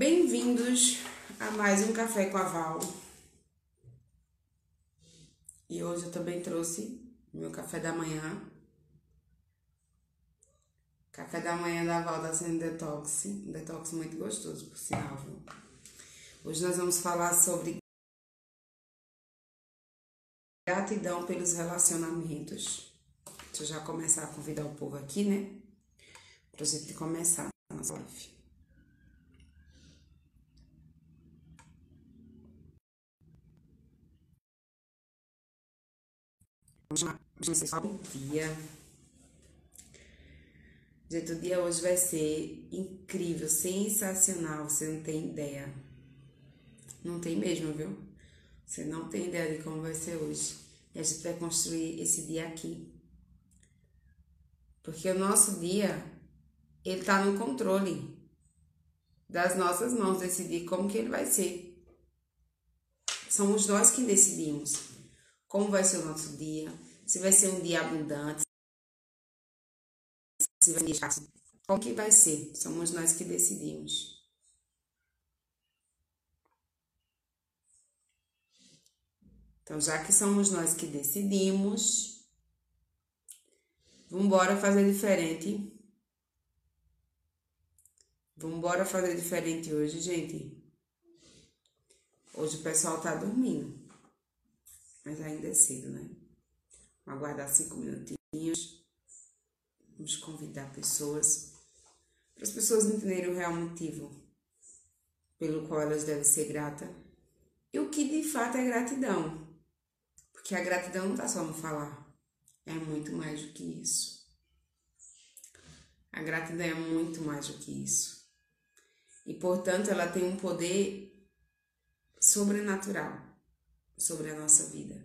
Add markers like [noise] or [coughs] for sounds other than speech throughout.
Bem-vindos a mais um Café com a Val. E hoje eu também trouxe meu café da manhã. Café da manhã da Val tá sendo detox. Um detox muito gostoso, por sinal? Hoje nós vamos falar sobre gratidão pelos relacionamentos. Deixa eu já começar a convidar o povo aqui, né? Pra gente começar a nossa live. Bom dia. Gente, o dia hoje vai ser incrível, sensacional, você não tem ideia. Não tem mesmo, viu? Você não tem ideia de como vai ser hoje. E a gente vai construir esse dia aqui. Porque o nosso dia, ele tá no controle das nossas mãos decidir como que ele vai ser. Somos nós que decidimos como vai ser o nosso dia, se vai ser um dia abundante, se vai ser como que vai ser? Somos nós que decidimos. Então, já que somos nós que decidimos, vamos embora fazer diferente. Vamos embora fazer diferente hoje, gente. Hoje o pessoal tá dormindo mas ainda é cedo, né? Vamos aguardar cinco minutinhos. Vamos convidar pessoas, para as pessoas entenderem o real motivo pelo qual elas devem ser gratas e o que de fato é gratidão. Porque a gratidão não está só no falar, é muito mais do que isso. A gratidão é muito mais do que isso. E portanto, ela tem um poder sobrenatural sobre a nossa vida.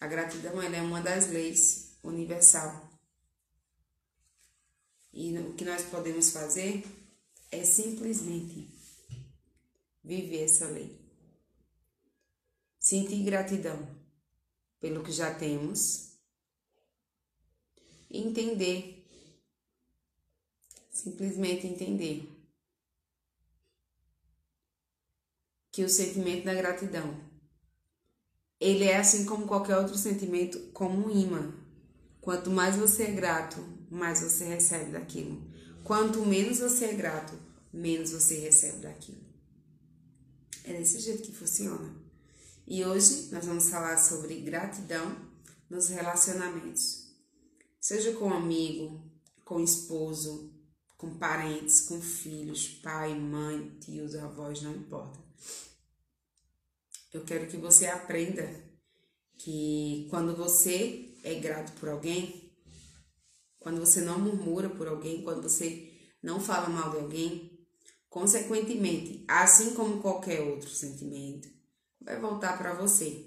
A gratidão é uma das leis universal. E o que nós podemos fazer é simplesmente viver essa lei. Sentir gratidão pelo que já temos entender, simplesmente entender que o sentimento da gratidão ele é assim como qualquer outro sentimento, como um imã. Quanto mais você é grato, mais você recebe daquilo. Quanto menos você é grato, menos você recebe daquilo. É desse jeito que funciona. E hoje nós vamos falar sobre gratidão nos relacionamentos. Seja com amigo, com esposo, com parentes, com filhos, pai, mãe, tios, avós, não importa eu quero que você aprenda que quando você é grato por alguém, quando você não murmura por alguém, quando você não fala mal de alguém, consequentemente, assim como qualquer outro sentimento, vai voltar para você.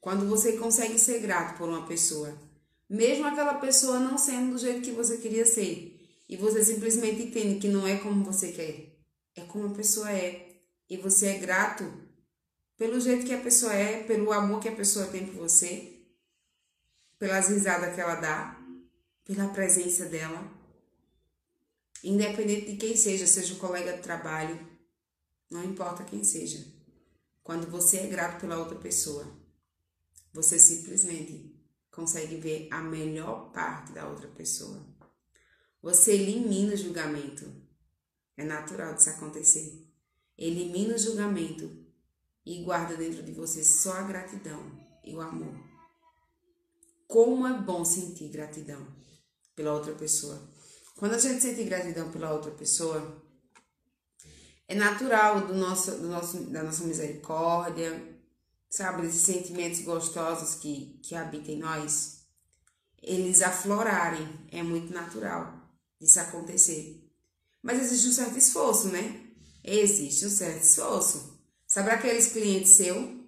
Quando você consegue ser grato por uma pessoa, mesmo aquela pessoa não sendo do jeito que você queria ser, e você simplesmente entende que não é como você quer, é como a pessoa é, e você é grato pelo jeito que a pessoa é, pelo amor que a pessoa tem por você, pelas risadas que ela dá, pela presença dela. Independente de quem seja, seja o colega de trabalho, não importa quem seja. Quando você é grato pela outra pessoa, você simplesmente consegue ver a melhor parte da outra pessoa. Você elimina o julgamento. É natural disso acontecer. Elimina o julgamento e guarda dentro de você só a gratidão e o amor. Como é bom sentir gratidão pela outra pessoa. Quando a gente sente gratidão pela outra pessoa, é natural do nosso, do nosso, da nossa misericórdia, sabe, esses sentimentos gostosos que, que habitam em nós, eles aflorarem. É muito natural isso acontecer. Mas existe um certo esforço, né? Existe um certo esforço. Sabe aqueles clientes seu?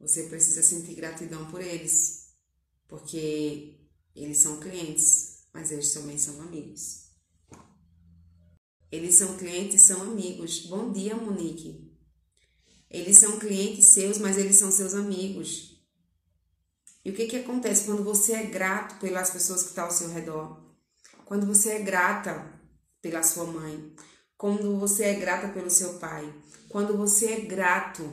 Você precisa sentir gratidão por eles, porque eles são clientes, mas eles também são amigos. Eles são clientes, são amigos. Bom dia, Monique. Eles são clientes seus, mas eles são seus amigos. E o que, que acontece quando você é grato pelas pessoas que estão ao seu redor? Quando você é grata pela sua mãe, quando você é grata pelo seu pai, quando você é grato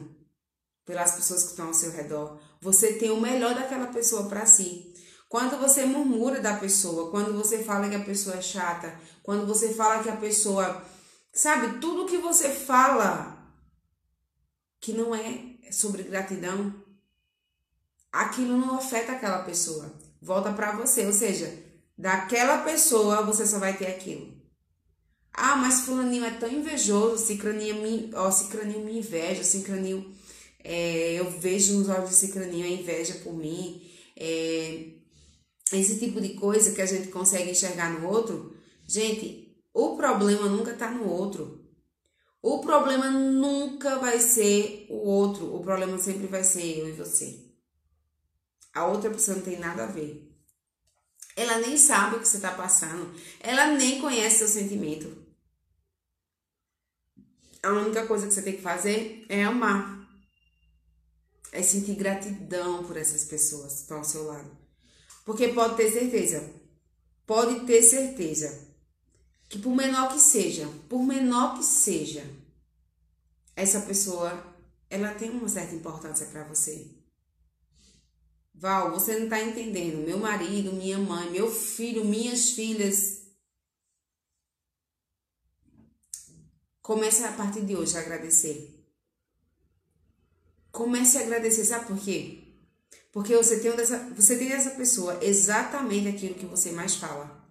pelas pessoas que estão ao seu redor, você tem o melhor daquela pessoa para si. Quando você murmura da pessoa, quando você fala que a pessoa é chata, quando você fala que a pessoa. Sabe, tudo que você fala que não é sobre gratidão, aquilo não afeta aquela pessoa. Volta para você. Ou seja, daquela pessoa você só vai ter aquilo. Ah, mas fulaninho é tão invejoso, cicraninho me, ó, cicraninho me inveja, cicraninho, é, eu vejo nos olhos de cicraninho a inveja por mim. É, esse tipo de coisa que a gente consegue enxergar no outro, gente, o problema nunca está no outro. O problema nunca vai ser o outro, o problema sempre vai ser eu e você. A outra pessoa não tem nada a ver. Ela nem sabe o que você está passando, ela nem conhece seu sentimento. A única coisa que você tem que fazer é amar. É sentir gratidão por essas pessoas que estão ao seu lado. Porque pode ter certeza, pode ter certeza que por menor que seja, por menor que seja, essa pessoa, ela tem uma certa importância para você. Val, você não está entendendo. Meu marido, minha mãe, meu filho, minhas filhas. Comece a partir de hoje a agradecer. Comece a agradecer, sabe por quê? Porque você tem, dessa, você tem dessa pessoa exatamente aquilo que você mais fala.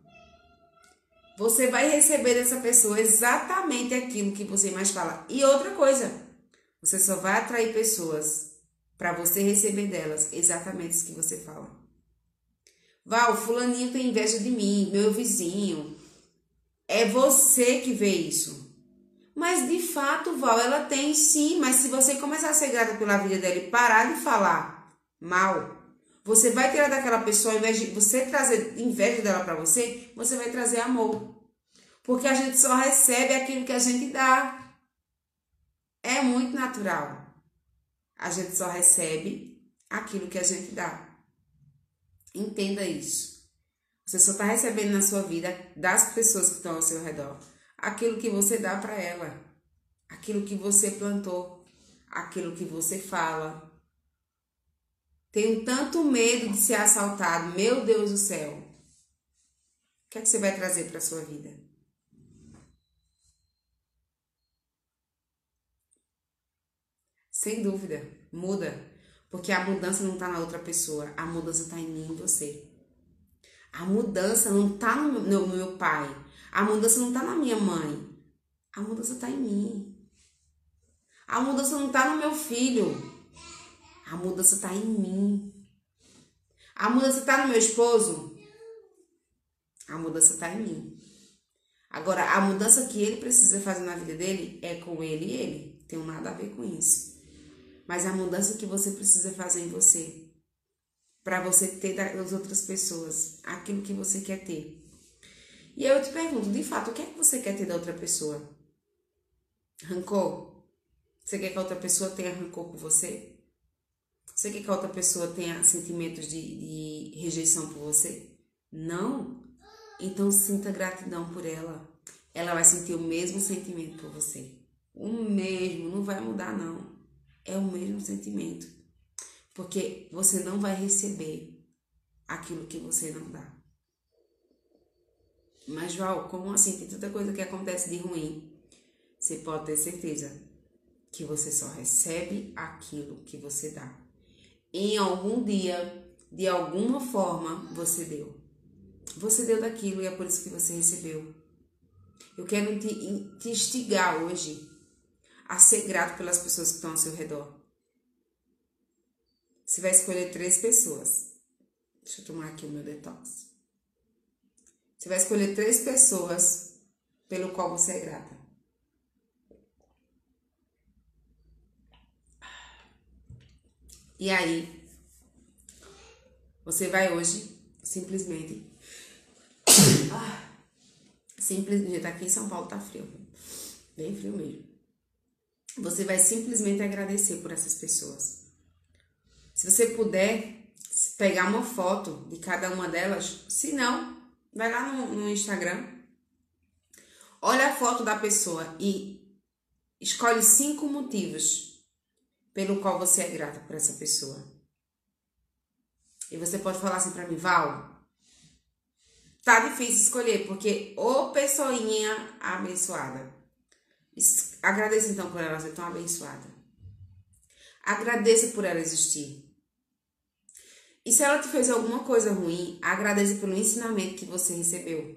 Você vai receber dessa pessoa exatamente aquilo que você mais fala. E outra coisa, você só vai atrair pessoas para você receber delas exatamente o que você fala. Val, fulaninho tem inveja de mim, meu vizinho. É você que vê isso. Mas de fato, Val, ela tem sim, mas se você começar a ser grata pela vida dela e parar de falar mal. Você vai tirar daquela pessoa, ao invés de você trazer inveja dela para você, você vai trazer amor. Porque a gente só recebe aquilo que a gente dá. É muito natural. A gente só recebe aquilo que a gente dá. Entenda isso. Você só está recebendo na sua vida das pessoas que estão ao seu redor aquilo que você dá para ela, aquilo que você plantou, aquilo que você fala, tenho tanto medo de ser assaltado. Meu Deus do céu. O que é que você vai trazer para sua vida? Sem dúvida, muda. Porque a mudança não está na outra pessoa, a mudança está em mim e você. A mudança não está no meu pai, a mudança não está na minha mãe, a mudança está em mim. A mudança não está no meu filho, a mudança está em mim. A mudança está no meu esposo? A mudança está em mim. Agora, a mudança que ele precisa fazer na vida dele é com ele e ele. Tem nada a ver com isso. Mas a mudança que você precisa fazer em você, para você ter das outras pessoas aquilo que você quer ter. E eu te pergunto, de fato, o que é que você quer ter da outra pessoa? Rancor? Você quer que a outra pessoa tenha rancor por você? Você quer que a outra pessoa tenha sentimentos de, de rejeição por você? Não. Então sinta gratidão por ela. Ela vai sentir o mesmo sentimento por você. O mesmo, não vai mudar não. É o mesmo sentimento. Porque você não vai receber aquilo que você não dá. Mas, João, como assim? Tem tanta coisa que acontece de ruim. Você pode ter certeza que você só recebe aquilo que você dá em algum dia, de alguma forma, você deu. Você deu daquilo e é por isso que você recebeu. Eu quero te, te instigar hoje a ser grato pelas pessoas que estão ao seu redor. Você vai escolher três pessoas. Deixa eu tomar aqui o meu detox. Você vai escolher três pessoas pelo qual você é grata. E aí, você vai hoje simplesmente. [coughs] Ah, simplesmente, tá aqui em São Paulo tá frio, bem frio mesmo. Você vai simplesmente agradecer por essas pessoas. Se você puder pegar uma foto de cada uma delas, se não, vai lá no, no Instagram, Olha a foto da pessoa e escolhe cinco motivos pelo qual você é grata por essa pessoa. E você pode falar assim para mim, Val, tá difícil escolher, porque ô pessoinha abençoada. Agradeça então por ela ser tão abençoada. Agradeça por ela existir. E se ela te fez alguma coisa ruim, agradeça pelo ensinamento que você recebeu.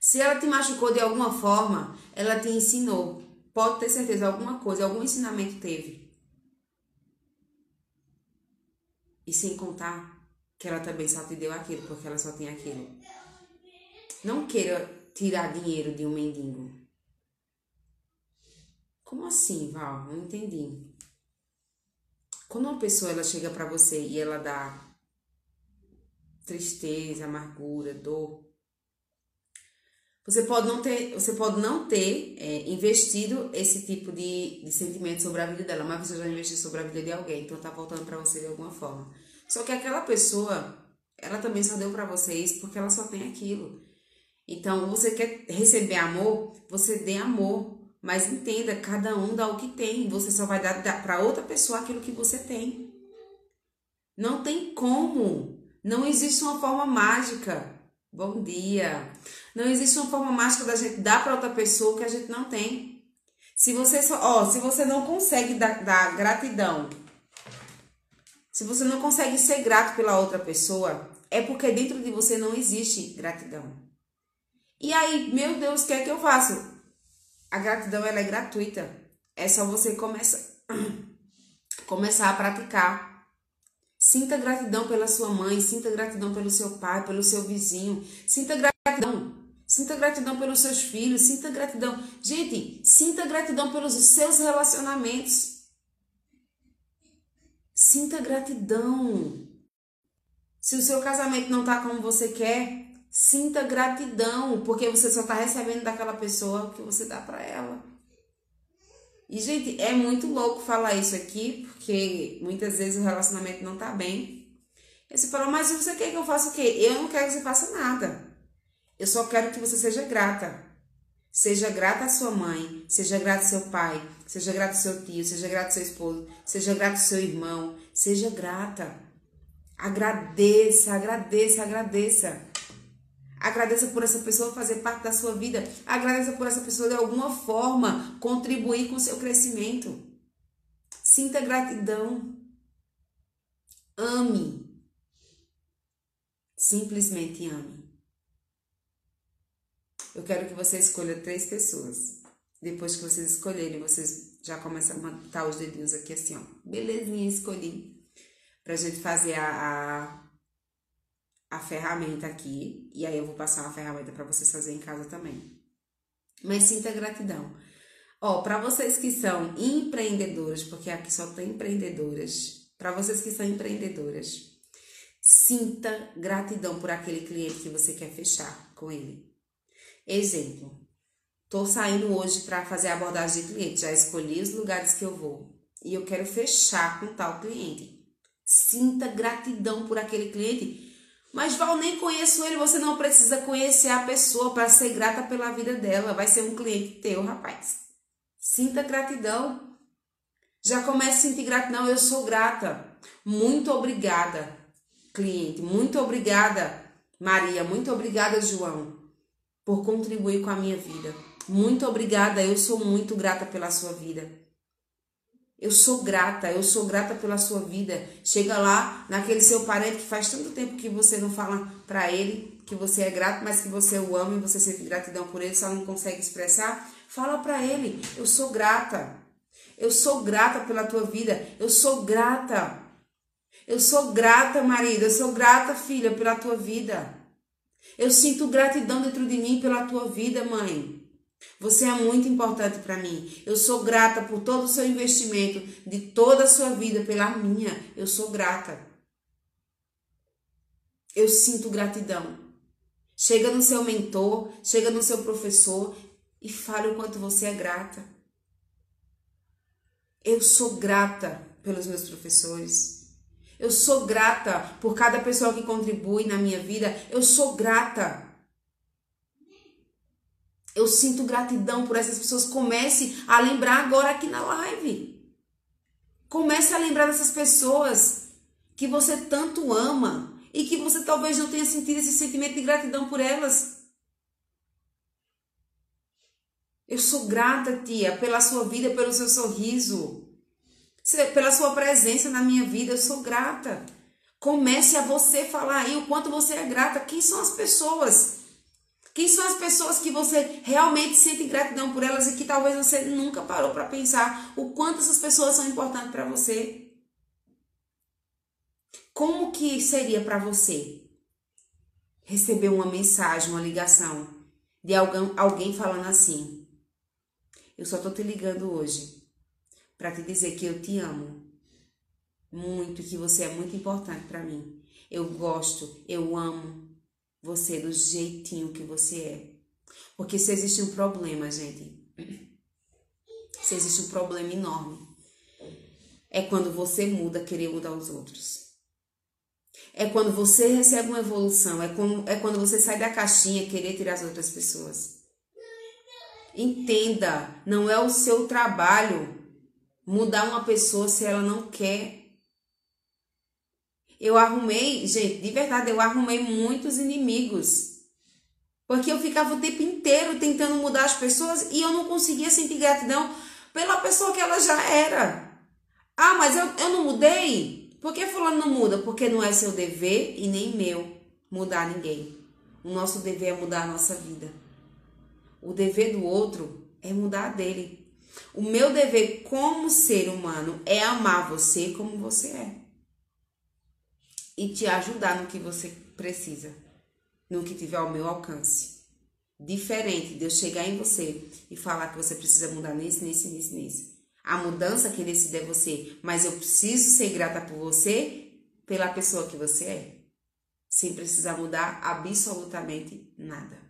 Se ela te machucou de alguma forma, ela te ensinou. Pode ter certeza, alguma coisa, algum ensinamento teve. E sem contar que ela também só te deu aquilo, porque ela só tem aquilo. Não queira tirar dinheiro de um mendigo. Como assim, Val? Não entendi. Quando uma pessoa ela chega para você e ela dá tristeza, amargura, dor, você pode não ter, você pode não ter é, investido esse tipo de, de sentimento sobre a vida dela, mas você já investiu sobre a vida de alguém, então tá voltando para você de alguma forma. Só que aquela pessoa, ela também só deu para você isso porque ela só tem aquilo. Então, você quer receber amor, você dê amor, mas entenda, cada um dá o que tem, você só vai dar, para outra pessoa aquilo que você tem. Não tem como. Não existe uma forma mágica. Bom dia. Não existe uma forma mágica da gente dar para outra pessoa o que a gente não tem. Se você só, ó, se você não consegue dar, dar gratidão, se você não consegue ser grato pela outra pessoa, é porque dentro de você não existe gratidão. E aí, meu Deus, o que é que eu faço? A gratidão ela é gratuita. É só você começar [clears throat] começar a praticar. Sinta gratidão pela sua mãe, sinta gratidão pelo seu pai, pelo seu vizinho. Sinta gratidão. Sinta gratidão pelos seus filhos, sinta gratidão. Gente, sinta gratidão pelos seus relacionamentos. Sinta gratidão. Se o seu casamento não está como você quer, sinta gratidão, porque você só está recebendo daquela pessoa o que você dá para ela. E, gente, é muito louco falar isso aqui, porque muitas vezes o relacionamento não tá bem. E você fala, mas você quer que eu faça o quê? Eu não quero que você faça nada. Eu só quero que você seja grata. Seja grata à sua mãe, seja grata ao seu pai, seja grata ao seu tio, seja grata ao seu esposo, seja grata ao seu irmão. Seja grata. Agradeça, agradeça, agradeça. Agradeça por essa pessoa fazer parte da sua vida. Agradeça por essa pessoa de alguma forma contribuir com o seu crescimento. Sinta gratidão. Ame. Simplesmente ame. Eu quero que você escolha três pessoas. Depois que vocês escolherem, vocês já começam a matar os dedinhos aqui assim, ó. Belezinha, escolhi. Pra gente fazer a, a a ferramenta aqui e aí eu vou passar uma ferramenta para vocês fazerem em casa também. Mas sinta gratidão. Ó, para vocês que são empreendedoras, porque aqui só tem empreendedoras, para vocês que são empreendedoras, sinta gratidão por aquele cliente que você quer fechar com ele. Exemplo, tô saindo hoje para fazer a abordagem de cliente, já escolhi os lugares que eu vou e eu quero fechar com tal cliente. Sinta gratidão por aquele cliente mas Val, nem conheço ele, você não precisa conhecer a pessoa para ser grata pela vida dela. Vai ser um cliente teu, rapaz. Sinta gratidão. Já comece a sentir gratidão. Eu sou grata. Muito obrigada, cliente. Muito obrigada, Maria. Muito obrigada, João, por contribuir com a minha vida. Muito obrigada. Eu sou muito grata pela sua vida. Eu sou grata, eu sou grata pela sua vida. Chega lá naquele seu parente que faz tanto tempo que você não fala para ele que você é grato, mas que você o ama e você sente gratidão por ele, só não consegue expressar. Fala para ele: Eu sou grata. Eu sou grata pela tua vida. Eu sou grata. Eu sou grata, marido. Eu sou grata, filha, pela tua vida. Eu sinto gratidão dentro de mim pela tua vida, mãe. Você é muito importante para mim. Eu sou grata por todo o seu investimento, de toda a sua vida, pela minha. Eu sou grata. Eu sinto gratidão. Chega no seu mentor, chega no seu professor e fale o quanto você é grata. Eu sou grata pelos meus professores. Eu sou grata por cada pessoa que contribui na minha vida. Eu sou grata Eu sinto gratidão por essas pessoas. Comece a lembrar agora aqui na live. Comece a lembrar dessas pessoas que você tanto ama e que você talvez não tenha sentido esse sentimento de gratidão por elas. Eu sou grata, tia, pela sua vida, pelo seu sorriso, pela sua presença na minha vida. Eu sou grata. Comece a você falar aí o quanto você é grata. Quem são as pessoas? Quem são as pessoas que você realmente sente gratidão por elas e que talvez você nunca parou para pensar o quanto essas pessoas são importantes para você? Como que seria para você receber uma mensagem, uma ligação de alguém, alguém falando assim: Eu só tô te ligando hoje para te dizer que eu te amo muito, que você é muito importante para mim. Eu gosto, eu amo você do jeitinho que você é. Porque se existe um problema, gente, [clears throat] se existe um problema enorme, é quando você muda querer mudar os outros. É quando você recebe uma evolução, é, como, é quando você sai da caixinha querer tirar as outras pessoas. Entenda, não é o seu trabalho mudar uma pessoa se ela não quer eu arrumei, gente, de verdade, eu arrumei muitos inimigos. Porque eu ficava o tempo inteiro tentando mudar as pessoas e eu não conseguia sentir gratidão pela pessoa que ela já era. Ah, mas eu, eu não mudei? Por que fulano não muda? Porque não é seu dever e nem meu mudar ninguém. O nosso dever é mudar a nossa vida. O dever do outro é mudar a dele. O meu dever como ser humano é amar você como você é e te ajudar no que você precisa, no que tiver ao meu alcance. Diferente de eu chegar em você e falar que você precisa mudar nisso, nisso, nisso, nisso. A mudança que decide é você, mas eu preciso ser grata por você, pela pessoa que você é, sem precisar mudar absolutamente nada.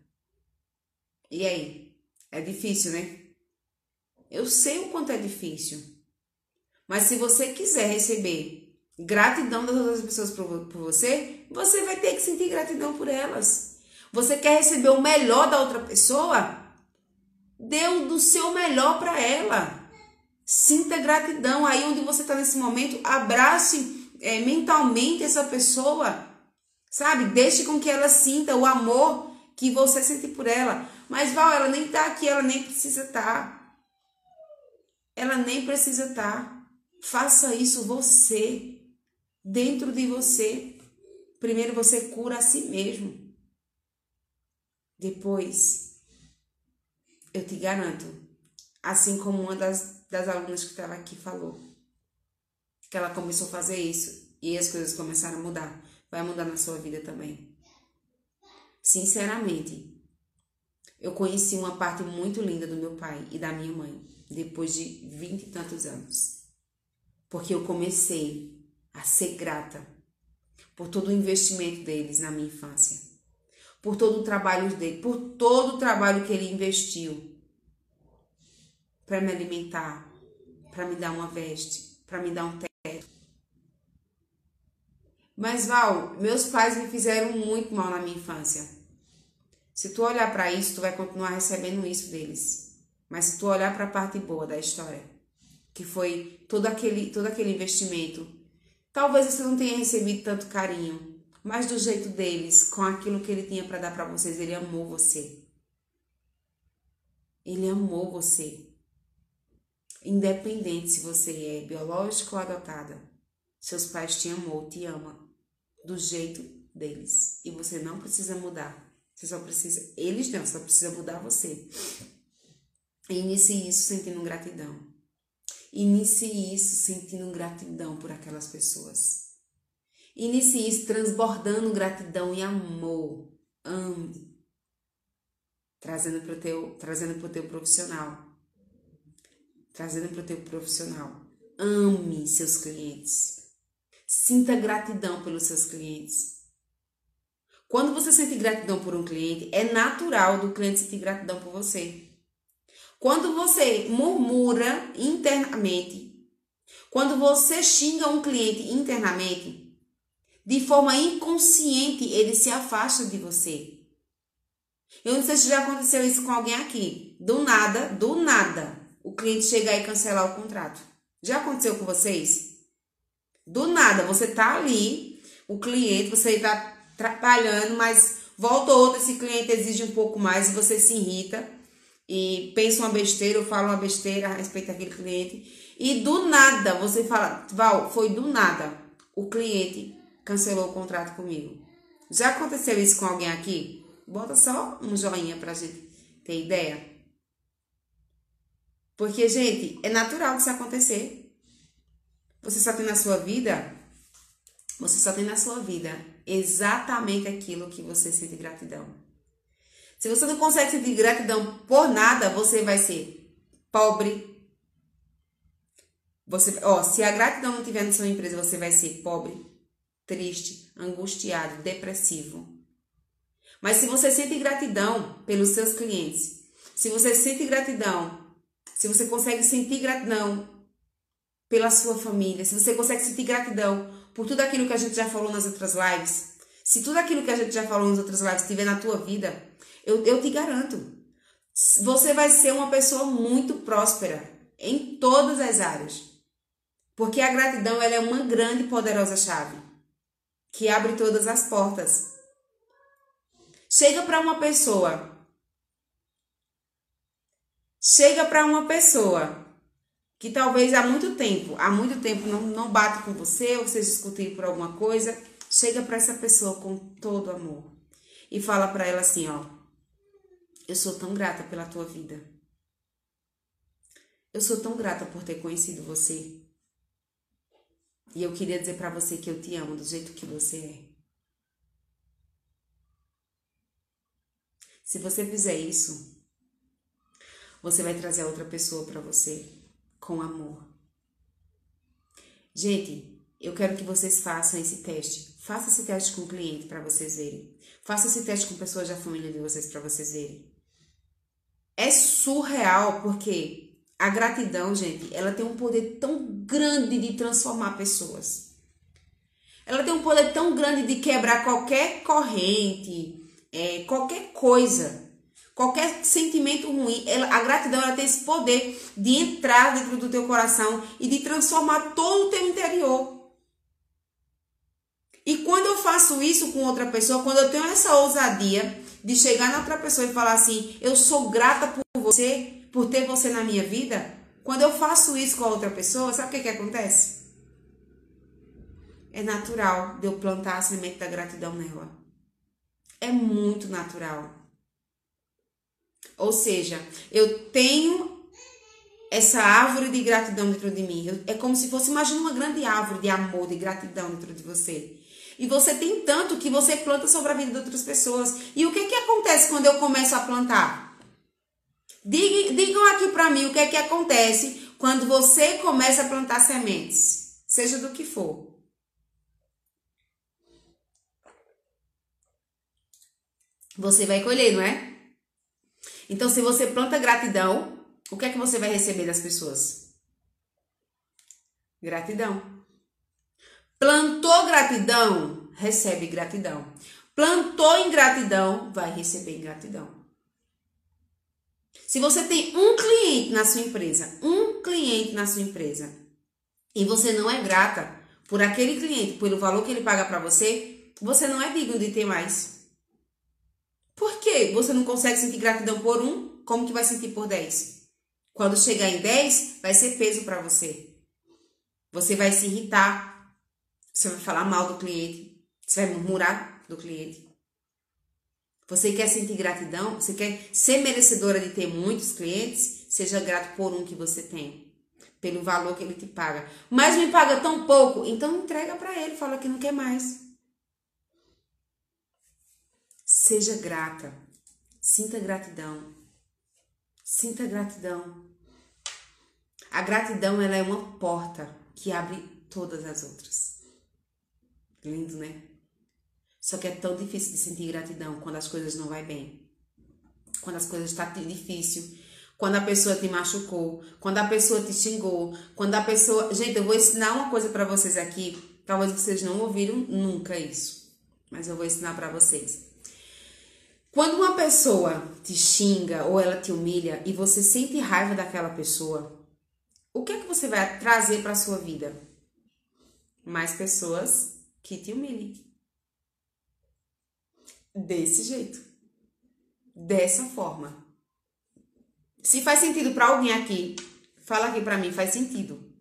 E aí? É difícil, né? Eu sei o quanto é difícil. Mas se você quiser receber gratidão das outras pessoas por, por você, você vai ter que sentir gratidão por elas. Você quer receber o melhor da outra pessoa? O do seu melhor para ela. Sinta gratidão aí onde você está nesse momento. Abrace é, mentalmente essa pessoa. Sabe? Deixe com que ela sinta o amor que você sente por ela. Mas, Val, ela nem tá aqui, ela nem precisa estar. Tá. Ela nem precisa estar. Tá. Faça isso você dentro de você. Primeiro você cura a si mesmo. Depois, eu te garanto, assim como uma das, das alunas que estava aqui falou, que ela começou a fazer isso e as coisas começaram a mudar. Vai mudar na sua vida também. Sinceramente, eu conheci uma parte muito linda do meu pai e da minha mãe depois de vinte e tantos anos. Porque eu comecei a ser grata por todo o investimento deles na minha infância, por todo o trabalho dele, por todo o trabalho que ele investiu para me alimentar, para me dar uma veste, para me dar um teto. Mas Val, meus pais me fizeram muito mal na minha infância. Se tu olhar para isso, tu vai continuar recebendo isso deles. Mas se tu olhar para a parte boa da história, que foi todo aquele todo aquele investimento Talvez você não tenha recebido tanto carinho, mas do jeito deles, com aquilo que ele tinha para dar para vocês, ele amou você. Ele amou você. Independente se você é biológico ou adotada, seus pais te amou, te ama do jeito deles. E você não precisa mudar. Você só precisa, eles não, só precisa mudar você. E inicie isso sentindo gratidão. Inicie isso sentindo gratidão por aquelas pessoas. Inicie isso transbordando gratidão e amor. Ame. Trazendo para o teu, trazendo para o teu profissional. Trazendo para o teu profissional. Ame seus clientes. Sinta gratidão pelos seus clientes. Quando você sente gratidão por um cliente, é natural do cliente sentir gratidão por você. Quando você murmura internamente, quando você xinga um cliente internamente, de forma inconsciente ele se afasta de você. Eu não sei se já aconteceu isso com alguém aqui. Do nada, do nada, o cliente chegar e cancelar o contrato. Já aconteceu com vocês? Do nada, você tá ali, o cliente, você tá trabalhando, mas volta outra, esse cliente exige um pouco mais e você se irrita e pensa uma besteira ou fala uma besteira a respeito daquele cliente. E do nada, você fala, Val, foi do nada, o cliente cancelou o contrato comigo. Já aconteceu isso com alguém aqui? Bota só um joinha pra gente ter ideia. Porque, gente, é natural isso acontecer. Você só tem na sua vida, você só tem na sua vida exatamente aquilo que você sente gratidão. Se você não consegue sentir gratidão por nada, você vai ser pobre. Você, ó, se a gratidão não tiver na sua empresa, você vai ser pobre, triste, angustiado, depressivo. Mas se você sente gratidão pelos seus clientes, se você sente gratidão, se você consegue sentir gratidão pela sua família, se você consegue sentir gratidão por tudo aquilo que a gente já falou nas outras lives, se tudo aquilo que a gente já falou nas outras lives estiver na tua vida, eu, eu te garanto, você vai ser uma pessoa muito próspera em todas as áreas. Porque a gratidão ela é uma grande e poderosa chave que abre todas as portas. Chega para uma pessoa. Chega para uma pessoa que talvez há muito tempo, há muito tempo não, não bate com você, ou vocês discutirem por alguma coisa, chega para essa pessoa com todo amor e fala para ela assim, ó: Eu sou tão grata pela tua vida. Eu sou tão grata por ter conhecido você. E eu queria dizer para você que eu te amo do jeito que você é. Se você fizer isso, você vai trazer a outra pessoa para você com amor. Gente, eu quero que vocês façam esse teste. Faça esse teste com o cliente para vocês verem. Faça esse teste com pessoas da família de vocês para vocês verem. É surreal porque a gratidão, gente, ela tem um poder tão grande de transformar pessoas. Ela tem um poder tão grande de quebrar qualquer corrente, é, qualquer coisa, qualquer sentimento ruim. Ela, a gratidão ela tem esse poder de entrar dentro do teu coração e de transformar todo o teu interior. Eu faço isso com outra pessoa, quando eu tenho essa ousadia de chegar na outra pessoa e falar assim: Eu sou grata por você, por ter você na minha vida, quando eu faço isso com a outra pessoa, sabe o que, que acontece? É natural de eu plantar a semente da gratidão nela. É muito natural. Ou seja, eu tenho essa árvore de gratidão dentro de mim. é como se fosse, imagina uma grande árvore de amor, de gratidão dentro de você. E você tem tanto que você planta sobre a vida de outras pessoas. E o que, que acontece quando eu começo a plantar? Digam aqui para mim o que é que acontece quando você começa a plantar sementes, seja do que for. Você vai colher, não é? Então, se você planta gratidão, o que é que você vai receber das pessoas? Gratidão. Plantou gratidão, recebe gratidão. Plantou ingratidão, vai receber ingratidão. Se você tem um cliente na sua empresa, um cliente na sua empresa, e você não é grata por aquele cliente, pelo valor que ele paga para você, você não é digno de ter mais. Por quê? Você não consegue sentir gratidão por um, como que vai sentir por 10? Quando chegar em 10, vai ser peso para você. Você vai se irritar, você vai falar mal do cliente, você vai murmurar do cliente. Você quer sentir gratidão? Você quer ser merecedora de ter muitos clientes? Seja grato por um que você tem, pelo valor que ele te paga. Mas me paga tão pouco, então entrega para ele, fala que não quer mais. Seja grata. Sinta gratidão. Sinta gratidão. A gratidão ela é uma porta que abre todas as outras. Lindo, né? Só que é tão difícil de sentir gratidão quando as coisas não vai bem. Quando as coisas estão tá difícil, quando a pessoa te machucou, quando a pessoa te xingou, quando a pessoa, gente, eu vou ensinar uma coisa para vocês aqui, talvez vocês não ouviram nunca isso, mas eu vou ensinar para vocês. Quando uma pessoa te xinga ou ela te humilha e você sente raiva daquela pessoa, o que é que você vai trazer para sua vida? Mais pessoas que te humilhem. Desse jeito. Dessa forma. Se faz sentido para alguém aqui, fala aqui para mim, faz sentido.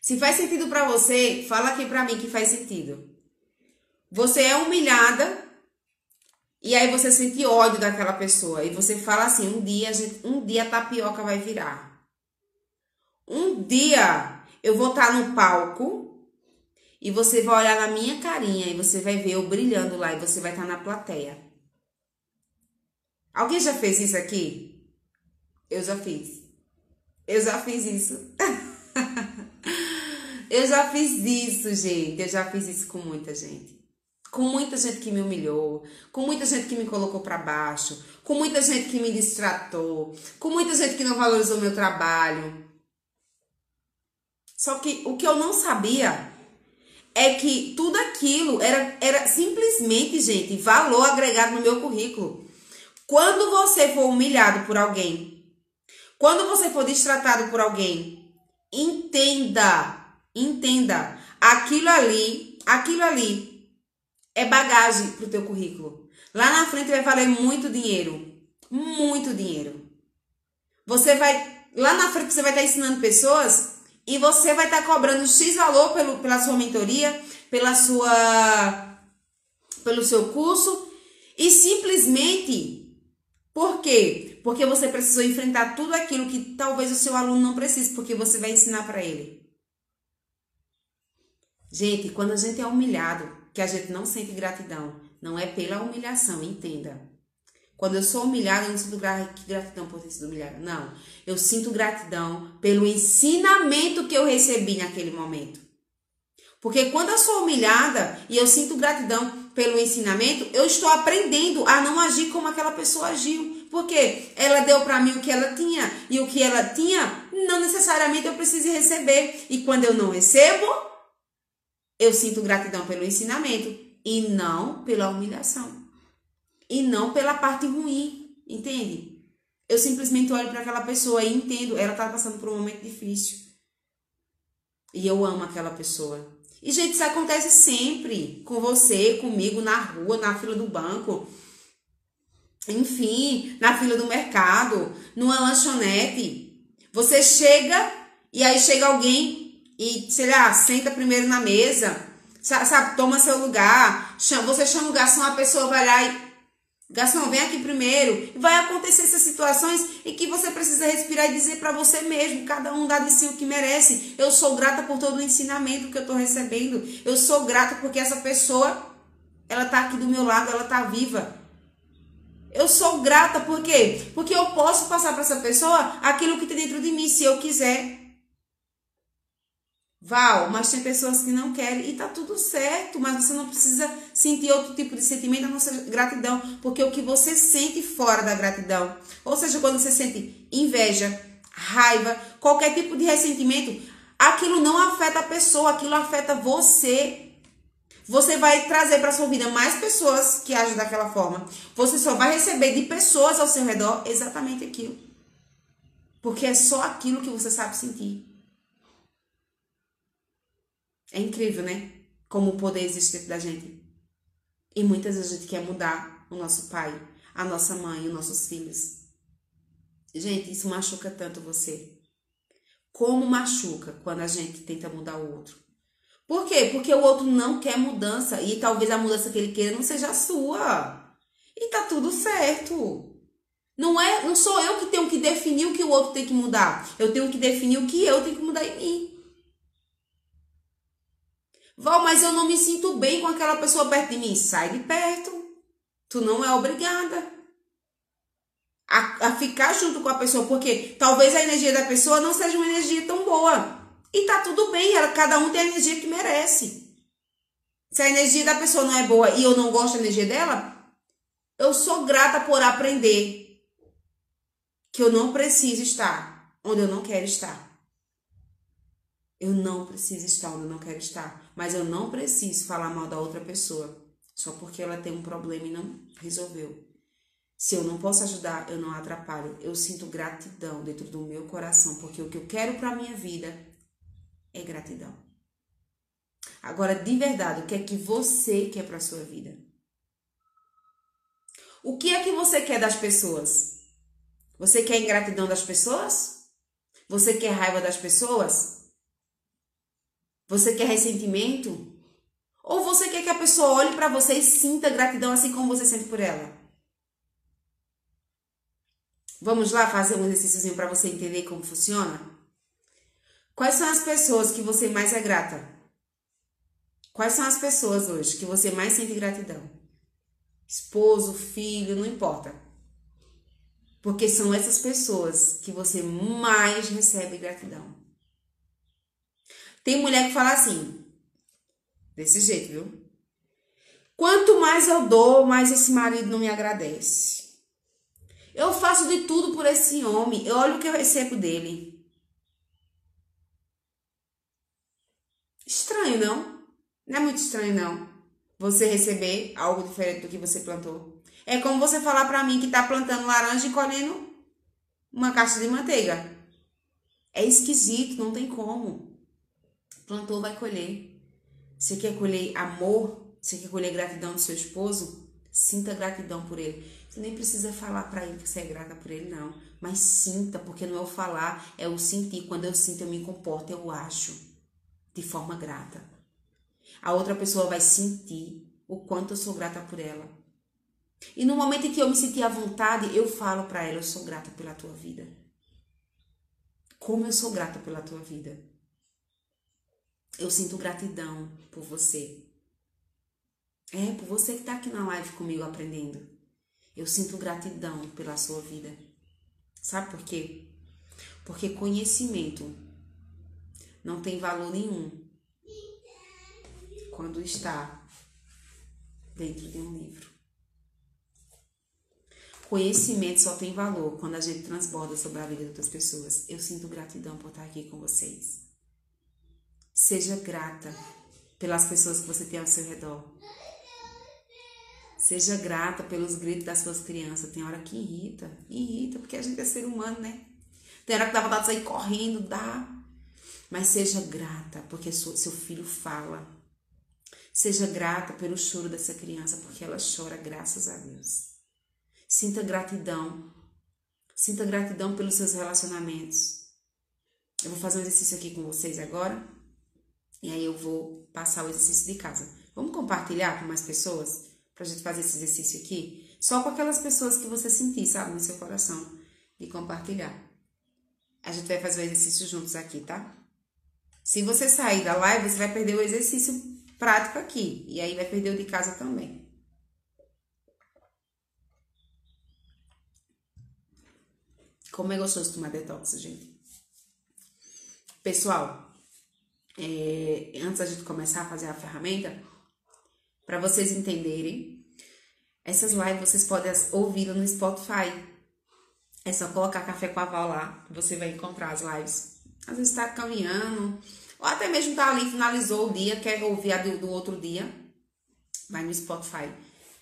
Se faz sentido para você, fala aqui para mim que faz sentido. Você é humilhada e aí você sente ódio daquela pessoa e você fala assim: um dia, um dia a tapioca vai virar. Um dia eu vou estar no palco e você vai olhar na minha carinha e você vai ver eu brilhando lá e você vai estar na plateia. Alguém já fez isso aqui? Eu já fiz. Eu já fiz isso. [laughs] eu já fiz isso, gente. Eu já fiz isso com muita gente com muita gente que me humilhou, com muita gente que me colocou para baixo, com muita gente que me distratou, com muita gente que não valorizou meu trabalho. Só que o que eu não sabia é que tudo aquilo era, era simplesmente, gente, valor agregado no meu currículo. Quando você for humilhado por alguém, quando você for distratado por alguém, entenda, entenda, aquilo ali, aquilo ali é bagagem para o teu currículo. Lá na frente vai valer muito dinheiro. Muito dinheiro. Você vai. Lá na frente você vai estar ensinando pessoas e você vai estar cobrando X valor pelo, pela sua mentoria, pela sua. pelo seu curso. E simplesmente. Por quê? Porque você precisou enfrentar tudo aquilo que talvez o seu aluno não precise, porque você vai ensinar para ele. Gente, quando a gente é humilhado, que a gente não sente gratidão. Não é pela humilhação, entenda. Quando eu sou humilhada, eu não sinto gratidão por ter sido humilhada. Não. Eu sinto gratidão pelo ensinamento que eu recebi naquele momento. Porque quando eu sou humilhada e eu sinto gratidão pelo ensinamento, eu estou aprendendo a não agir como aquela pessoa agiu. Porque ela deu para mim o que ela tinha e o que ela tinha, não necessariamente eu preciso receber. E quando eu não recebo, eu sinto gratidão pelo ensinamento e não pela humilhação. E não pela parte ruim, entende? Eu simplesmente olho para aquela pessoa e entendo, ela está passando por um momento difícil. E eu amo aquela pessoa. E, gente, isso acontece sempre com você, comigo, na rua, na fila do banco. Enfim, na fila do mercado, numa lanchonete. Você chega e aí chega alguém e, sei lá, senta primeiro na mesa, sabe, toma seu lugar, chama, você chama o garçom, a pessoa vai lá e. Garçom, vem aqui primeiro. Vai acontecer essas situações em que você precisa respirar e dizer para você mesmo, cada um dá de si o que merece. Eu sou grata por todo o ensinamento que eu estou recebendo. Eu sou grata porque essa pessoa, ela tá aqui do meu lado, ela tá viva. Eu sou grata por quê? Porque eu posso passar para essa pessoa aquilo que tem dentro de mim, se eu quiser. Val, mas tem pessoas que não querem e tá tudo certo, mas você não precisa sentir outro tipo de sentimento a não ser gratidão, porque o que você sente fora da gratidão, ou seja, quando você sente inveja, raiva, qualquer tipo de ressentimento, aquilo não afeta a pessoa, aquilo afeta você. Você vai trazer para sua vida mais pessoas que agem daquela forma. Você só vai receber de pessoas ao seu redor exatamente aquilo. Porque é só aquilo que você sabe sentir. É incrível, né? Como o poder existe dentro da gente. E muitas vezes a gente quer mudar o nosso pai, a nossa mãe, os nossos filhos. Gente, isso machuca tanto você. Como machuca quando a gente tenta mudar o outro. Por quê? Porque o outro não quer mudança e talvez a mudança que ele queira não seja a sua. E tá tudo certo. Não é, não sou eu que tenho que definir o que o outro tem que mudar. Eu tenho que definir o que eu tenho que mudar em mim. Val, mas eu não me sinto bem com aquela pessoa perto de mim. Sai de perto. Tu não é obrigada a, a ficar junto com a pessoa, porque talvez a energia da pessoa não seja uma energia tão boa. E tá tudo bem, ela, cada um tem a energia que merece. Se a energia da pessoa não é boa e eu não gosto da energia dela, eu sou grata por aprender que eu não preciso estar onde eu não quero estar. Eu não preciso estar onde eu não quero estar, mas eu não preciso falar mal da outra pessoa só porque ela tem um problema e não resolveu. Se eu não posso ajudar, eu não atrapalho. Eu sinto gratidão dentro do meu coração, porque o que eu quero para minha vida é gratidão. Agora, de verdade, o que é que você quer para sua vida? O que é que você quer das pessoas? Você quer ingratidão das pessoas? Você quer raiva das pessoas? Você quer ressentimento? Ou você quer que a pessoa olhe para você e sinta gratidão assim como você sente por ela? Vamos lá fazer um exercíciozinho para você entender como funciona? Quais são as pessoas que você mais é grata? Quais são as pessoas hoje que você mais sente gratidão? Esposo, filho, não importa. Porque são essas pessoas que você mais recebe gratidão. Tem mulher que fala assim, desse jeito, viu? Quanto mais eu dou, mais esse marido não me agradece. Eu faço de tudo por esse homem. Eu olho o que eu recebo dele. Estranho, não? Não é muito estranho, não. Você receber algo diferente do que você plantou. É como você falar para mim que tá plantando laranja e colhendo uma caixa de manteiga. É esquisito, não tem como. Plantou, vai colher. Você quer colher amor? Você quer colher gratidão do seu esposo? Sinta gratidão por ele. Você nem precisa falar para ele que você é grata por ele, não. Mas sinta, porque não é o falar, é o sentir. Quando eu sinto, eu me comporto, eu acho de forma grata. A outra pessoa vai sentir o quanto eu sou grata por ela. E no momento em que eu me sentir à vontade, eu falo para ela: Eu sou grata pela tua vida. Como eu sou grata pela tua vida. Eu sinto gratidão por você. É, por você que está aqui na live comigo aprendendo. Eu sinto gratidão pela sua vida. Sabe por quê? Porque conhecimento não tem valor nenhum quando está dentro de um livro. Conhecimento só tem valor quando a gente transborda sobre a vida de outras pessoas. Eu sinto gratidão por estar aqui com vocês. Seja grata pelas pessoas que você tem ao seu redor. Seja grata pelos gritos das suas crianças. Tem hora que irrita, irrita, porque a gente é ser humano, né? Tem hora que dá vontade de sair correndo, dá. Mas seja grata, porque seu filho fala. Seja grata pelo choro dessa criança, porque ela chora, graças a Deus. Sinta gratidão. Sinta gratidão pelos seus relacionamentos. Eu vou fazer um exercício aqui com vocês agora. E aí eu vou passar o exercício de casa. Vamos compartilhar com mais pessoas? pra gente fazer esse exercício aqui, só com aquelas pessoas que você sentir, sabe, no seu coração, de compartilhar. A gente vai fazer o exercício juntos aqui, tá? Se você sair da live, você vai perder o exercício prático aqui, e aí vai perder o de casa também. Como é gostoso tomar detox, gente. Pessoal, é, antes da gente começar a fazer a ferramenta, para vocês entenderem, essas lives vocês podem ouvir no Spotify. É só colocar café com a Val lá, você vai encontrar as lives. Às vezes está caminhando, ou até mesmo tá ali, finalizou o dia, quer ouvir a do, do outro dia, vai no Spotify,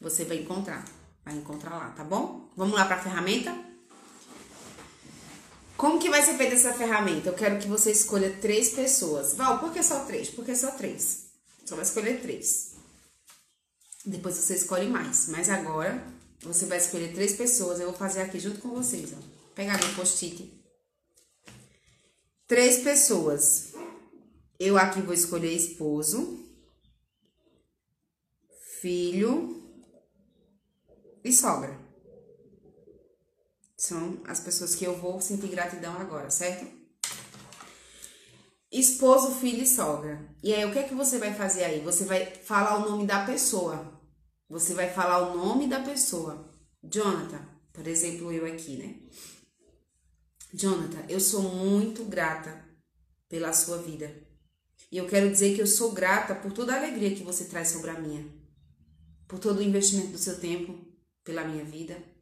você vai encontrar. Vai encontrar lá, tá bom? Vamos lá para a ferramenta? Como que vai ser feita essa ferramenta? Eu quero que você escolha três pessoas. Val, por que só três? Porque só três. Só vai escolher três. Depois você escolhe mais. Mas agora você vai escolher três pessoas. Eu vou fazer aqui junto com vocês, ó. Pegar meu post-it. Três pessoas. Eu aqui vou escolher esposo, filho e sogra. São as pessoas que eu vou sentir gratidão agora, certo? Esposo, filho e sogra. E aí, o que é que você vai fazer aí? Você vai falar o nome da pessoa. Você vai falar o nome da pessoa. Jonathan, por exemplo, eu aqui, né? Jonathan, eu sou muito grata pela sua vida. E eu quero dizer que eu sou grata por toda a alegria que você traz sobre a minha. Por todo o investimento do seu tempo pela minha vida.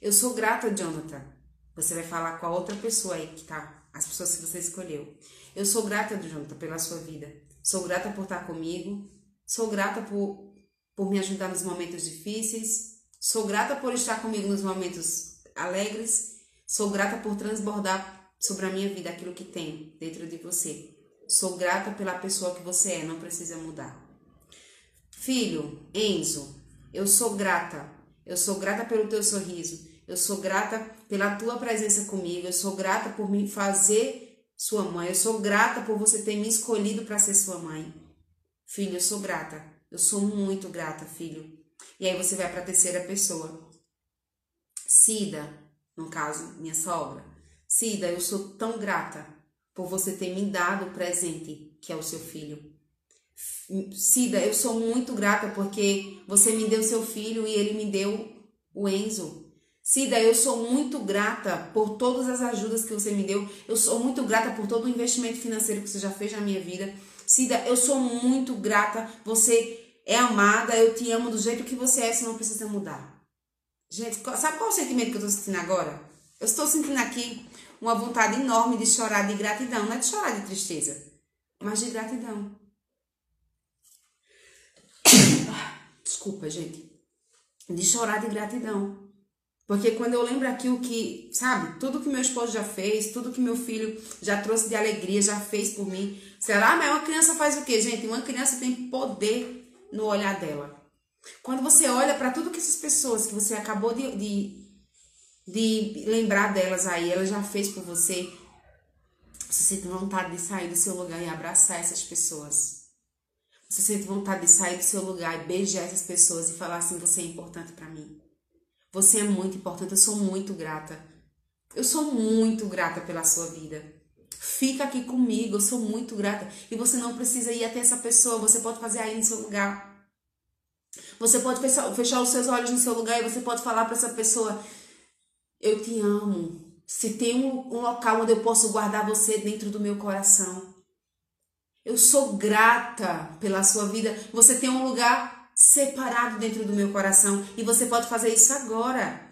Eu sou grata, Jonathan. Você vai falar com a outra pessoa aí que tá, as pessoas que você escolheu. Eu sou grata, Jonathan, pela sua vida. Sou grata por estar comigo. Sou grata por por me ajudar nos momentos difíceis. Sou grata por estar comigo nos momentos alegres. Sou grata por transbordar sobre a minha vida aquilo que tem dentro de você. Sou grata pela pessoa que você é, não precisa mudar. Filho, Enzo, eu sou grata. Eu sou grata pelo teu sorriso. Eu sou grata pela tua presença comigo. Eu sou grata por me fazer sua mãe. Eu sou grata por você ter me escolhido para ser sua mãe. Filho, eu sou grata. Eu sou muito grata, filho. E aí você vai para a terceira pessoa. Cida, no caso, minha sogra. Cida, eu sou tão grata por você ter me dado o presente que é o seu filho. Cida, eu sou muito grata porque você me deu seu filho e ele me deu o Enzo. Cida, eu sou muito grata por todas as ajudas que você me deu. Eu sou muito grata por todo o investimento financeiro que você já fez na minha vida. Cida, eu sou muito grata. Você é amada, eu te amo do jeito que você é, você não precisa mudar. Gente, sabe qual é o sentimento que eu estou sentindo agora? Eu estou sentindo aqui uma vontade enorme de chorar de gratidão, não é de chorar de tristeza, mas de gratidão. [coughs] Desculpa, gente. De chorar de gratidão. Porque quando eu lembro aqui o que, sabe, tudo que meu esposo já fez, tudo que meu filho já trouxe de alegria, já fez por mim. Será? Mas uma criança faz o quê, gente? Uma criança tem poder no olhar dela. Quando você olha para tudo que essas pessoas que você acabou de, de, de lembrar delas aí, ela já fez por você, você sente vontade de sair do seu lugar e abraçar essas pessoas. Você sente vontade de sair do seu lugar e beijar essas pessoas e falar assim: você é importante para mim. Você é muito importante, eu sou muito grata. Eu sou muito grata pela sua vida. Fica aqui comigo, eu sou muito grata. E você não precisa ir até essa pessoa, você pode fazer aí no seu lugar. Você pode fechar, fechar os seus olhos no seu lugar e você pode falar para essa pessoa: Eu te amo. Se tem um, um local onde eu posso guardar você dentro do meu coração. Eu sou grata pela sua vida. Você tem um lugar separado dentro do meu coração. E você pode fazer isso agora.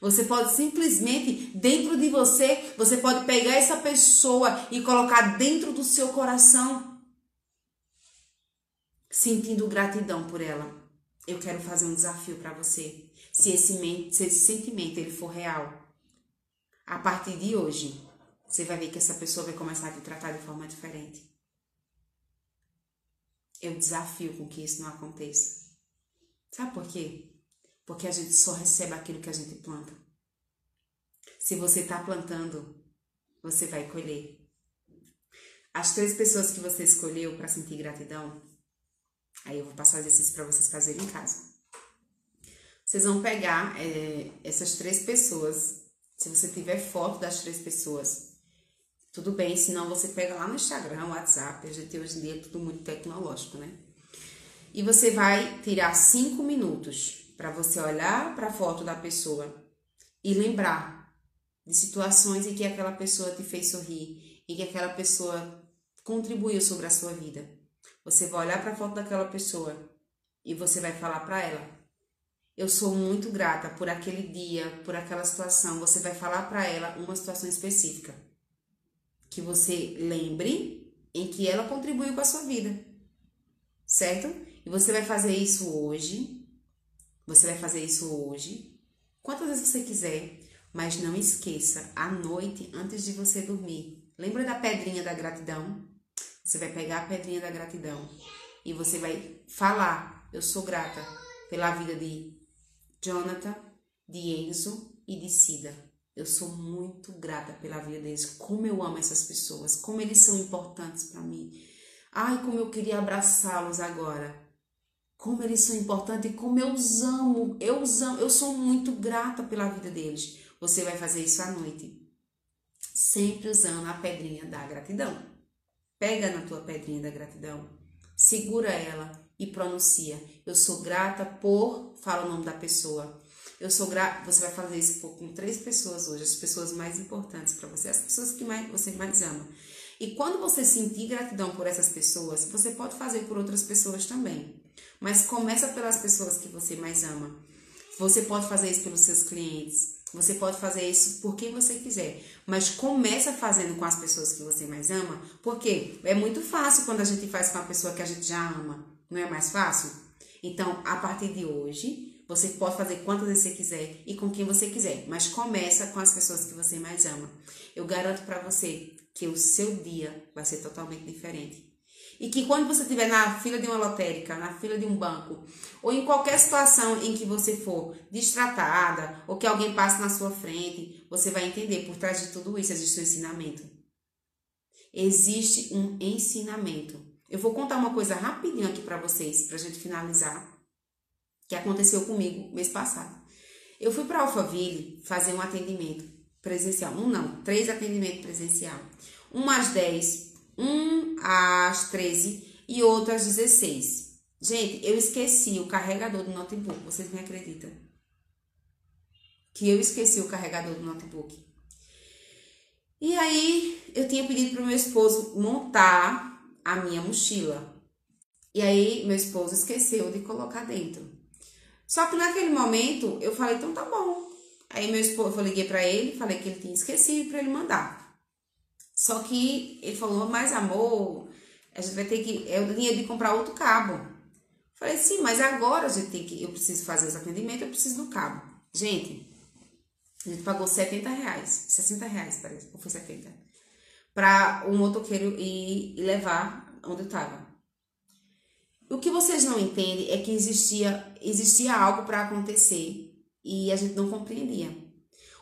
Você pode simplesmente, dentro de você, você pode pegar essa pessoa e colocar dentro do seu coração, sentindo gratidão por ela. Eu quero fazer um desafio para você. Se esse, se esse sentimento ele for real, a partir de hoje, você vai ver que essa pessoa vai começar a te tratar de forma diferente. Eu desafio com que isso não aconteça. Sabe por quê? Porque a gente só recebe aquilo que a gente planta. Se você está plantando, você vai colher. As três pessoas que você escolheu para sentir gratidão, aí eu vou passar exercício para vocês fazerem em casa. Vocês vão pegar é, essas três pessoas. Se você tiver foto das três pessoas, tudo bem, senão você pega lá no Instagram, WhatsApp. A gente hoje em dia é tudo muito tecnológico, né? E você vai tirar cinco minutos para você olhar para a foto da pessoa e lembrar de situações em que aquela pessoa te fez sorrir, em que aquela pessoa contribuiu sobre a sua vida. Você vai olhar para a foto daquela pessoa e você vai falar para ela: Eu sou muito grata por aquele dia, por aquela situação. Você vai falar para ela uma situação específica que você lembre em que ela contribuiu com a sua vida. Certo? E você vai fazer isso hoje. Você vai fazer isso hoje. Quantas vezes você quiser. Mas não esqueça, à noite, antes de você dormir. Lembra da pedrinha da gratidão? Você vai pegar a pedrinha da gratidão e você vai falar: Eu sou grata pela vida de Jonathan, de Enzo e de Cida. Eu sou muito grata pela vida deles. Como eu amo essas pessoas, como eles são importantes para mim. Ai, como eu queria abraçá-los agora como eles são importantes e como eu os amo. Eu os amo, eu sou muito grata pela vida deles. Você vai fazer isso à noite, sempre usando a pedrinha da gratidão. Pega na tua pedrinha da gratidão, segura ela e pronuncia. Eu sou grata por, fala o nome da pessoa. Eu sou grata, você vai fazer isso com três pessoas hoje, as pessoas mais importantes para você, as pessoas que mais, você mais ama. E quando você sentir gratidão por essas pessoas, você pode fazer por outras pessoas também. Mas começa pelas pessoas que você mais ama. Você pode fazer isso pelos seus clientes. Você pode fazer isso por quem você quiser. Mas começa fazendo com as pessoas que você mais ama. Porque é muito fácil quando a gente faz com a pessoa que a gente já ama. Não é mais fácil? Então, a partir de hoje, você pode fazer quantas vezes você quiser e com quem você quiser, mas começa com as pessoas que você mais ama. Eu garanto para você que o seu dia vai ser totalmente diferente. E que quando você estiver na fila de uma lotérica, na fila de um banco, ou em qualquer situação em que você for distratada, ou que alguém passe na sua frente, você vai entender por trás de tudo isso existe um ensinamento. Existe um ensinamento. Eu vou contar uma coisa rapidinho aqui para vocês, para a gente finalizar, que aconteceu comigo mês passado. Eu fui para Alphaville fazer um atendimento presencial. Um não, três atendimentos presencial. Um às 10, um às 13 e outro às 16. Gente, eu esqueci o carregador do notebook, vocês me acreditam? Que eu esqueci o carregador do notebook. E aí, eu tinha pedido para o meu esposo montar a minha mochila. E aí, meu esposo esqueceu de colocar dentro. Só que naquele momento, eu falei, então tá bom. Aí, meu esposo, eu liguei para ele, falei que ele tinha esquecido para ele mandar. Só que ele falou, mas amor, a gente vai ter que. É o dinheiro de comprar outro cabo. Falei, sim, mas agora a gente tem que. Eu preciso fazer os atendimentos, eu preciso do cabo. Gente, a gente pagou 70 reais. 60 reais, parece. Ou foi 70? Para o motoqueiro ir, ir levar onde eu tava. O que vocês não entendem é que existia, existia algo para acontecer e a gente não compreendia.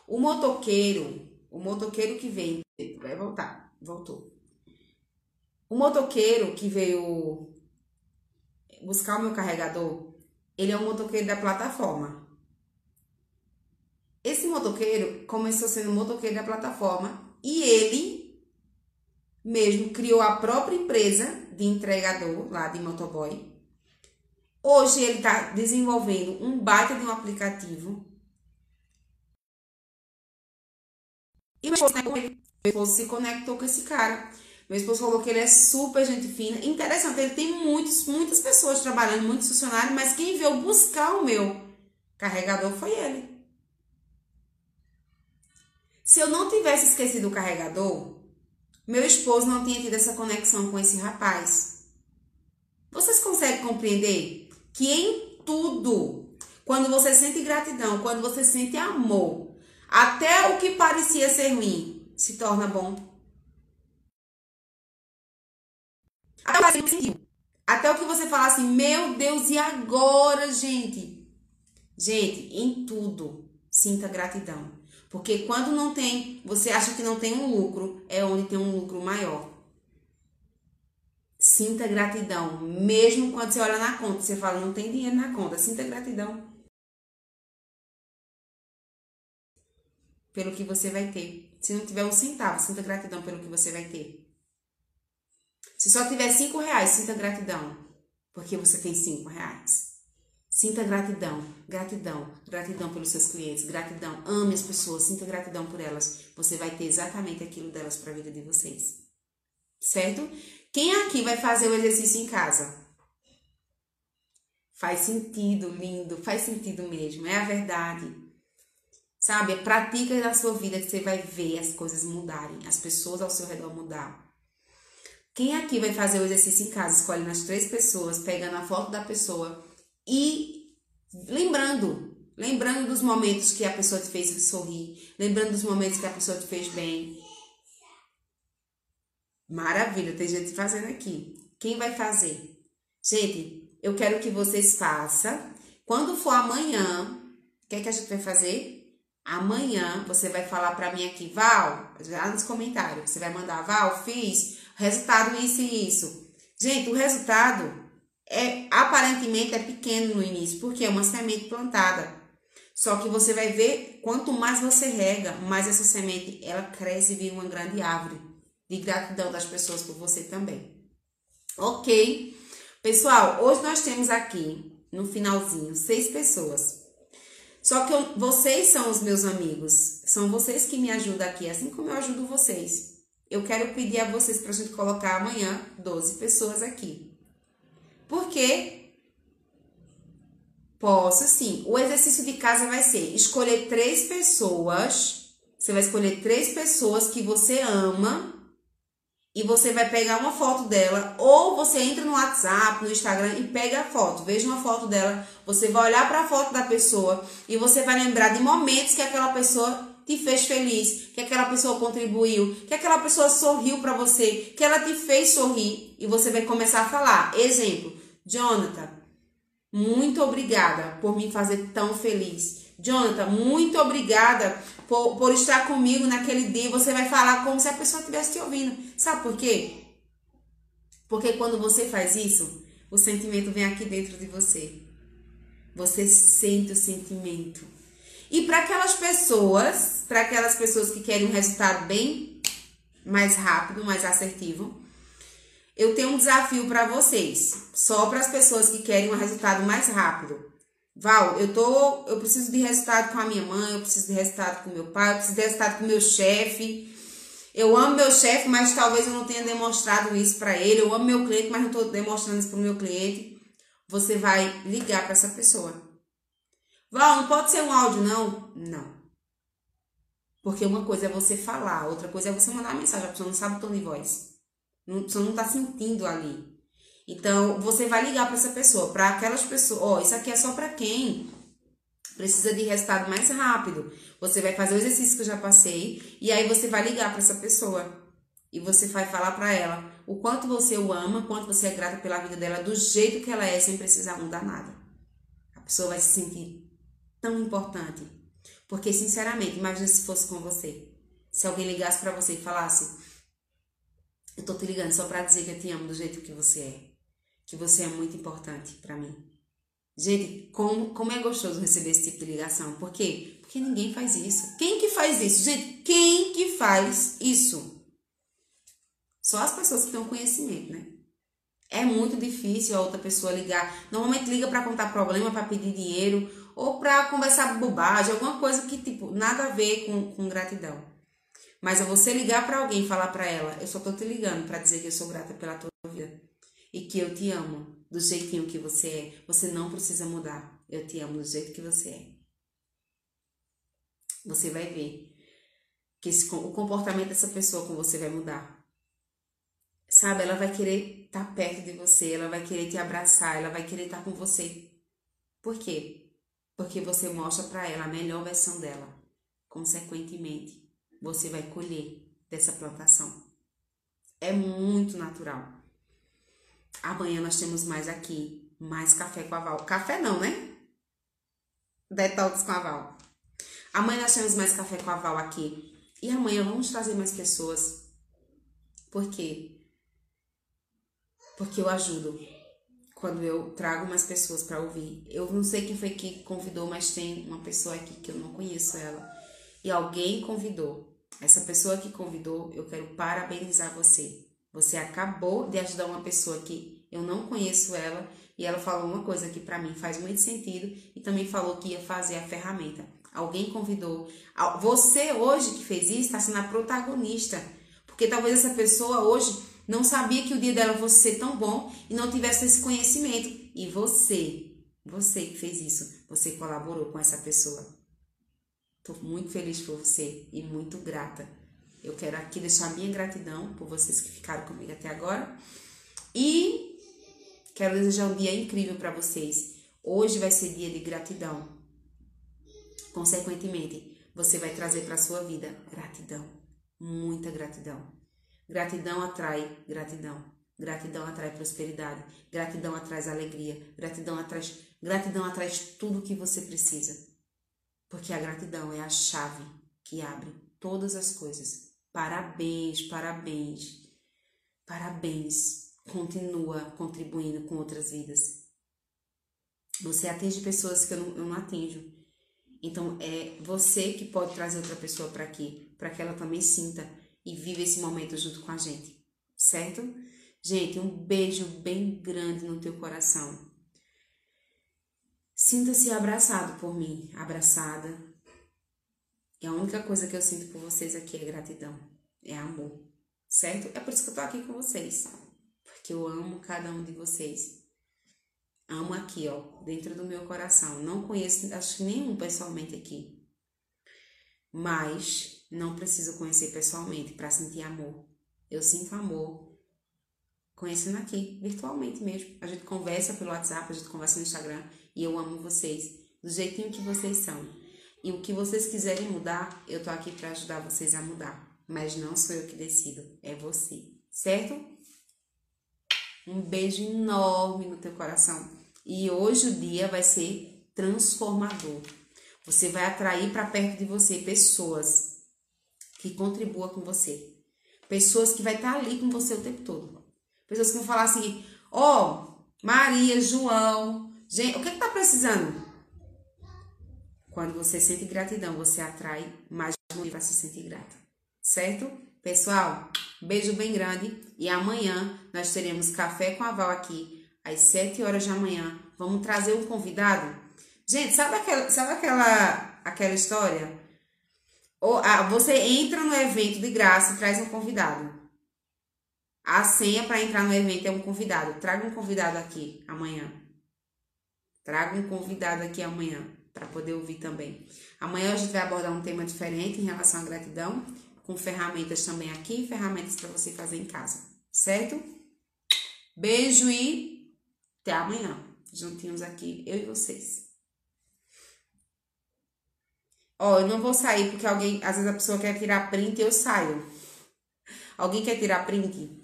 O motoqueiro, o motoqueiro que vem Vai voltar. Voltou. O motoqueiro que veio buscar o meu carregador, ele é um motoqueiro da plataforma. Esse motoqueiro começou sendo motoqueiro da plataforma e ele mesmo criou a própria empresa de entregador lá de motoboy. Hoje ele está desenvolvendo um baita de um aplicativo. E meu meu esposo se conectou com esse cara. Meu esposo falou que ele é super gente fina. Interessante, ele tem muitos, muitas pessoas trabalhando, muitos funcionários, mas quem veio buscar o meu carregador foi ele. Se eu não tivesse esquecido o carregador, meu esposo não tinha tido essa conexão com esse rapaz. Vocês conseguem compreender que em tudo, quando você sente gratidão, quando você sente amor, até o que parecia ser ruim, se torna bom. Até o, Até o que você fala assim, meu Deus, e agora, gente? Gente, em tudo, sinta gratidão. Porque quando não tem, você acha que não tem um lucro, é onde tem um lucro maior. Sinta gratidão. Mesmo quando você olha na conta, você fala, não tem dinheiro na conta. Sinta gratidão. Pelo que você vai ter. Se não tiver um centavo, sinta gratidão pelo que você vai ter. Se só tiver cinco reais, sinta gratidão, porque você tem cinco reais. Sinta gratidão, gratidão, gratidão pelos seus clientes, gratidão, ame as pessoas, sinta gratidão por elas. Você vai ter exatamente aquilo delas para a vida de vocês. Certo? Quem aqui vai fazer o exercício em casa? Faz sentido, lindo, faz sentido mesmo, é a verdade. Sabe? Pratica na sua vida que você vai ver as coisas mudarem, as pessoas ao seu redor mudar. Quem aqui vai fazer o exercício em casa, escolhendo as três pessoas, pegando a foto da pessoa e lembrando, lembrando dos momentos que a pessoa te fez sorrir, lembrando dos momentos que a pessoa te fez bem. Maravilha, tem gente fazendo aqui. Quem vai fazer? Gente, eu quero que vocês façam. Quando for amanhã, o que, é que a gente vai fazer? Amanhã você vai falar para mim aqui, Val, já nos comentários, você vai mandar, Val, fiz, resultado isso e isso. Gente, o resultado é aparentemente é pequeno no início, porque é uma semente plantada. Só que você vai ver, quanto mais você rega, mais essa semente ela cresce e vira uma grande árvore de gratidão das pessoas por você também. Ok? Pessoal, hoje nós temos aqui, no finalzinho, seis pessoas. Só que eu, vocês são os meus amigos, são vocês que me ajudam aqui, assim como eu ajudo vocês. Eu quero pedir a vocês para a gente colocar amanhã 12 pessoas aqui. Por quê? Posso sim. O exercício de casa vai ser escolher três pessoas. Você vai escolher três pessoas que você ama e você vai pegar uma foto dela, ou você entra no WhatsApp, no Instagram e pega a foto, veja uma foto dela, você vai olhar para a foto da pessoa e você vai lembrar de momentos que aquela pessoa te fez feliz, que aquela pessoa contribuiu, que aquela pessoa sorriu para você, que ela te fez sorrir e você vai começar a falar. Exemplo, Jonathan, muito obrigada por me fazer tão feliz. Jonathan, muito obrigada por, por estar comigo naquele dia. Você vai falar como se a pessoa estivesse te ouvindo. Sabe por quê? Porque quando você faz isso, o sentimento vem aqui dentro de você. Você sente o sentimento. E para aquelas pessoas, para aquelas pessoas que querem um resultado bem mais rápido, mais assertivo, eu tenho um desafio para vocês. Só para as pessoas que querem um resultado mais rápido. Val, eu tô, eu preciso de resultado com a minha mãe, eu preciso de resultado com meu pai, eu preciso de resultado com meu chefe. Eu amo meu chefe, mas talvez eu não tenha demonstrado isso para ele. Eu amo meu cliente, mas não estou demonstrando isso para o meu cliente. Você vai ligar para essa pessoa. Val, não pode ser um áudio, não? Não. Porque uma coisa é você falar, outra coisa é você mandar mensagem. A pessoa não sabe o tom de voz. Pessoa não está sentindo ali. Então, você vai ligar para essa pessoa, para aquelas pessoas, ó, oh, isso aqui é só para quem precisa de resultado mais rápido. Você vai fazer o exercício que eu já passei e aí você vai ligar para essa pessoa e você vai falar para ela o quanto você o ama, quanto você é grata pela vida dela, do jeito que ela é, sem precisar mudar nada. A pessoa vai se sentir tão importante. Porque, sinceramente, imagine se fosse com você. Se alguém ligasse para você e falasse: Eu tô te ligando só para dizer que eu te amo do jeito que você é que você é muito importante para mim. Gente, como, como é gostoso receber esse tipo de ligação. Por quê? Porque ninguém faz isso. Quem que faz isso? Gente, quem que faz isso? Só as pessoas que têm conhecimento, né? É muito difícil a outra pessoa ligar. Normalmente liga para contar problema, para pedir dinheiro ou para conversar bobagem, alguma coisa que tipo nada a ver com, com gratidão. Mas é você ligar para alguém e falar para ela, eu só tô te ligando para dizer que eu sou grata pela tua vida e que eu te amo do jeitinho que você é. Você não precisa mudar. Eu te amo do jeito que você é. Você vai ver que esse, o comportamento dessa pessoa com você vai mudar. Sabe, ela vai querer estar tá perto de você, ela vai querer te abraçar, ela vai querer estar tá com você. Por quê? Porque você mostra para ela a melhor versão dela. Consequentemente, você vai colher dessa plantação. É muito natural. Amanhã nós temos mais aqui, mais café com a Val. Café não, né? Detox com a Val. Amanhã nós temos mais café com a Val aqui. E amanhã vamos trazer mais pessoas. Por quê? Porque eu ajudo quando eu trago mais pessoas para ouvir. Eu não sei quem foi que convidou, mas tem uma pessoa aqui que eu não conheço ela. E alguém convidou. Essa pessoa que convidou, eu quero parabenizar você. Você acabou de ajudar uma pessoa que eu não conheço ela e ela falou uma coisa que para mim faz muito sentido e também falou que ia fazer a ferramenta. Alguém convidou. Você hoje que fez isso está sendo a protagonista. Porque talvez essa pessoa hoje não sabia que o dia dela fosse ser tão bom e não tivesse esse conhecimento. E você, você que fez isso, você colaborou com essa pessoa. Estou muito feliz por você e muito grata. Eu quero aqui deixar minha gratidão por vocês que ficaram comigo até agora. E quero desejar um dia incrível para vocês. Hoje vai ser dia de gratidão. Consequentemente, você vai trazer para sua vida gratidão, muita gratidão. Gratidão atrai gratidão. Gratidão atrai prosperidade. Gratidão atrai alegria. Gratidão atrai, gratidão atrai tudo que você precisa. Porque a gratidão é a chave que abre todas as coisas. Parabéns, parabéns, parabéns. Continua contribuindo com outras vidas. Você atende pessoas que eu não, eu não atinjo. Então é você que pode trazer outra pessoa para aqui, para que ela também sinta e viva esse momento junto com a gente, certo? Gente, um beijo bem grande no teu coração. Sinta-se abraçado por mim, abraçada, e a única coisa que eu sinto por vocês aqui é gratidão, é amor, certo? É por isso que eu tô aqui com vocês, porque eu amo cada um de vocês. Amo aqui, ó, dentro do meu coração. Não conheço, acho que nenhum pessoalmente aqui, mas não preciso conhecer pessoalmente para sentir amor. Eu sinto amor conhecendo aqui, virtualmente mesmo. A gente conversa pelo WhatsApp, a gente conversa no Instagram e eu amo vocês do jeitinho que vocês são. E o que vocês quiserem mudar, eu tô aqui para ajudar vocês a mudar. Mas não sou eu que decido, é você, certo? Um beijo enorme no teu coração. E hoje o dia vai ser transformador. Você vai atrair para perto de você pessoas que contribuam com você. Pessoas que vai estar tá ali com você o tempo todo. Pessoas que vão falar assim: "Ó, oh, Maria, João, gente, o que que tá precisando?" Quando você sente gratidão, você atrai mais motivo para se sentir grata. Certo? Pessoal, beijo bem grande e amanhã nós teremos café com a Val aqui às 7 horas da manhã. Vamos trazer um convidado. Gente, sabe aquela, sabe aquela, aquela história? Ou, ah, você entra no evento de graça e traz um convidado. A senha para entrar no evento é um convidado. Traga um convidado aqui amanhã. Traga um convidado aqui amanhã para poder ouvir também. Amanhã a gente vai abordar um tema diferente em relação à gratidão, com ferramentas também aqui, ferramentas para você fazer em casa, certo? Beijo e até amanhã, juntinhos aqui, eu e vocês. Ó, eu não vou sair porque alguém, às vezes a pessoa quer tirar print e eu saio. Alguém quer tirar print?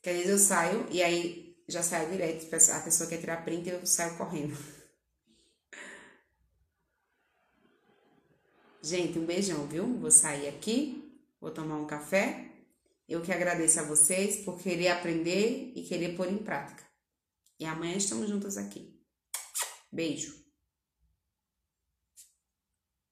Que às vezes eu saio e aí já saio direto. A pessoa quer tirar print eu saio correndo. Gente, um beijão, viu? Vou sair aqui, vou tomar um café. Eu que agradeço a vocês por querer aprender e querer pôr em prática. E amanhã estamos juntos aqui. Beijo.